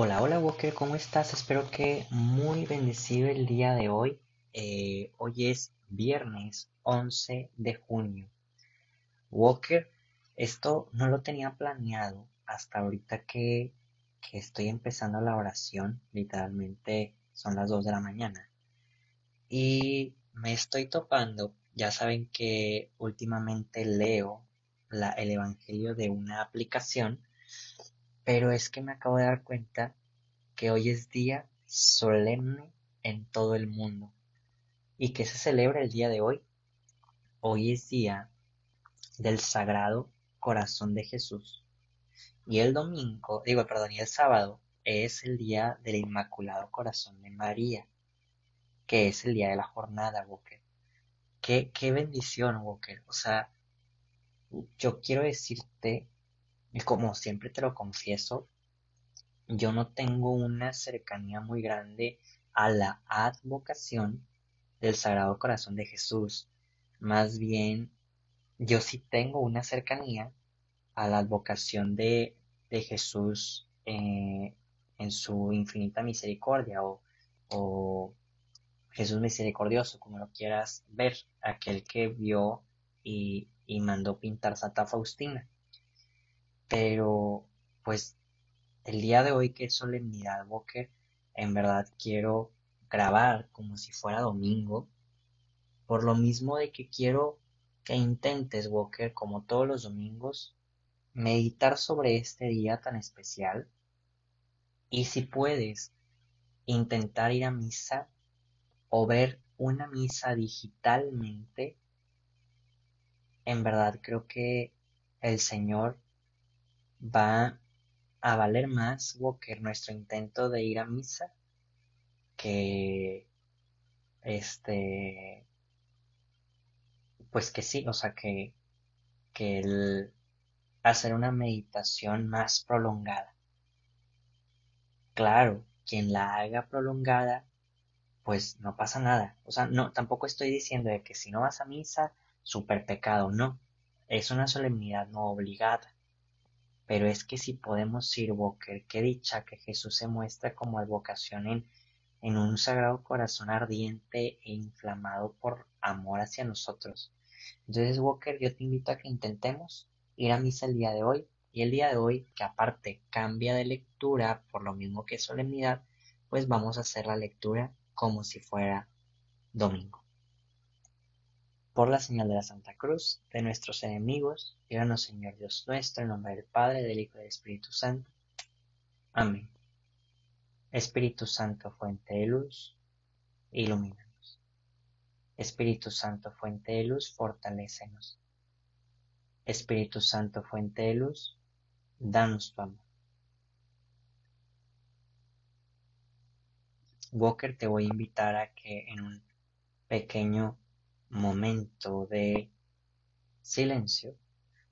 Hola, hola Walker, ¿cómo estás? Espero que muy bendecido el día de hoy. Eh, hoy es viernes 11 de junio. Walker, esto no lo tenía planeado hasta ahorita que, que estoy empezando la oración. Literalmente son las 2 de la mañana. Y me estoy topando, ya saben que últimamente leo el Evangelio de una aplicación pero es que me acabo de dar cuenta que hoy es día solemne en todo el mundo. ¿Y que se celebra el día de hoy? Hoy es día del Sagrado Corazón de Jesús. Y el domingo, digo, perdón, y el sábado es el día del Inmaculado Corazón de María, que es el día de la jornada, Walker. Qué, qué bendición, Walker. O sea, yo quiero decirte y como siempre te lo confieso, yo no tengo una cercanía muy grande a la advocación del Sagrado Corazón de Jesús. Más bien, yo sí tengo una cercanía a la advocación de, de Jesús eh, en su infinita misericordia o, o Jesús misericordioso, como lo quieras ver, aquel que vio y, y mandó pintar Santa Faustina. Pero, pues, el día de hoy que es solemnidad, Walker, en verdad quiero grabar como si fuera domingo, por lo mismo de que quiero que intentes, Walker, como todos los domingos, meditar sobre este día tan especial y si puedes, intentar ir a misa o ver una misa digitalmente, en verdad creo que el Señor va a valer más, Walker, nuestro intento de ir a misa que este pues que sí, o sea que, que el hacer una meditación más prolongada. Claro, quien la haga prolongada, pues no pasa nada. O sea, no, tampoco estoy diciendo de que si no vas a misa, super pecado, no. Es una solemnidad no obligada. Pero es que si podemos ir, Walker, qué dicha que Jesús se muestra como advocación en, en un sagrado corazón ardiente e inflamado por amor hacia nosotros. Entonces, Walker, yo te invito a que intentemos ir a misa el día de hoy. Y el día de hoy, que aparte cambia de lectura por lo mismo que solemnidad, pues vamos a hacer la lectura como si fuera domingo. Por la señal de la Santa Cruz, de nuestros enemigos, líbranos Señor Dios nuestro, en nombre del Padre, del Hijo y del Espíritu Santo. Amén. Espíritu Santo, fuente de luz, ilumínanos. Espíritu Santo, fuente de luz, fortalécenos. Espíritu Santo, fuente de luz, danos tu amor. Walker, te voy a invitar a que en un pequeño momento de silencio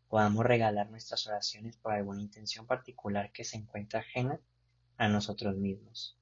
podamos regalar nuestras oraciones por alguna intención particular que se encuentre ajena a nosotros mismos.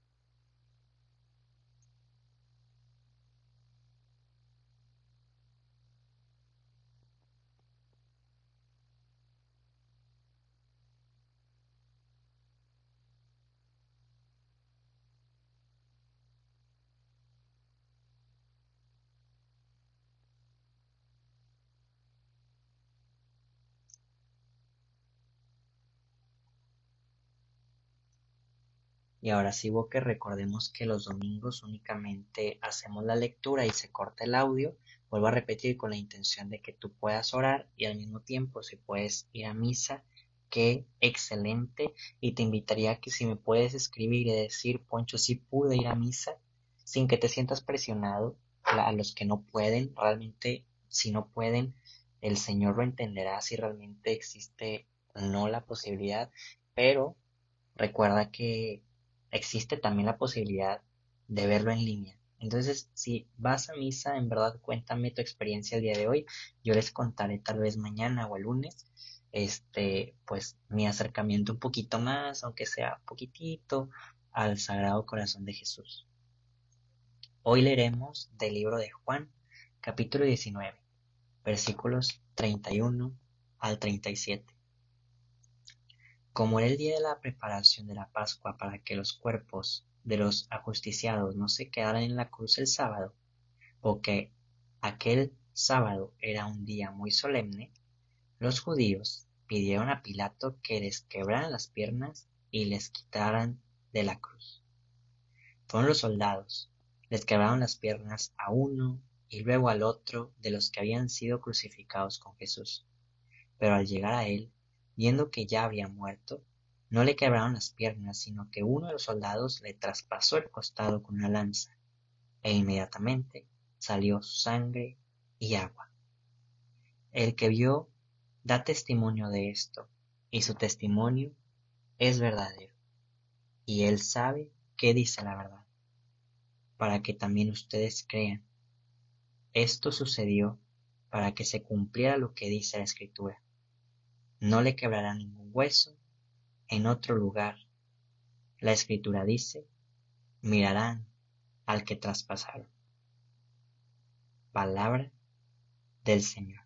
Y ahora sí, que recordemos que los domingos únicamente hacemos la lectura y se corta el audio. Vuelvo a repetir con la intención de que tú puedas orar y al mismo tiempo si puedes ir a misa, qué excelente. Y te invitaría a que si me puedes escribir y decir, Poncho, si pude ir a misa, sin que te sientas presionado, a los que no pueden, realmente si no pueden, el Señor lo entenderá si realmente existe no la posibilidad, pero recuerda que existe también la posibilidad de verlo en línea. Entonces, si vas a misa, en verdad cuéntame tu experiencia el día de hoy. Yo les contaré tal vez mañana o el lunes, este, pues mi acercamiento un poquito más, aunque sea poquitito, al Sagrado Corazón de Jesús. Hoy leeremos del libro de Juan, capítulo 19, versículos 31 al 37. Como era el día de la preparación de la Pascua para que los cuerpos de los ajusticiados no se quedaran en la cruz el sábado, porque aquel sábado era un día muy solemne, los judíos pidieron a Pilato que les quebraran las piernas y les quitaran de la cruz. Fueron los soldados, les quebraron las piernas a uno y luego al otro de los que habían sido crucificados con Jesús. Pero al llegar a él, viendo que ya había muerto, no le quebraron las piernas, sino que uno de los soldados le traspasó el costado con una lanza, e inmediatamente salió sangre y agua. El que vio da testimonio de esto, y su testimonio es verdadero, y él sabe que dice la verdad, para que también ustedes crean. Esto sucedió para que se cumpliera lo que dice la Escritura. No le quebrará ningún hueso en otro lugar. La Escritura dice, mirarán al que traspasaron. Palabra del Señor.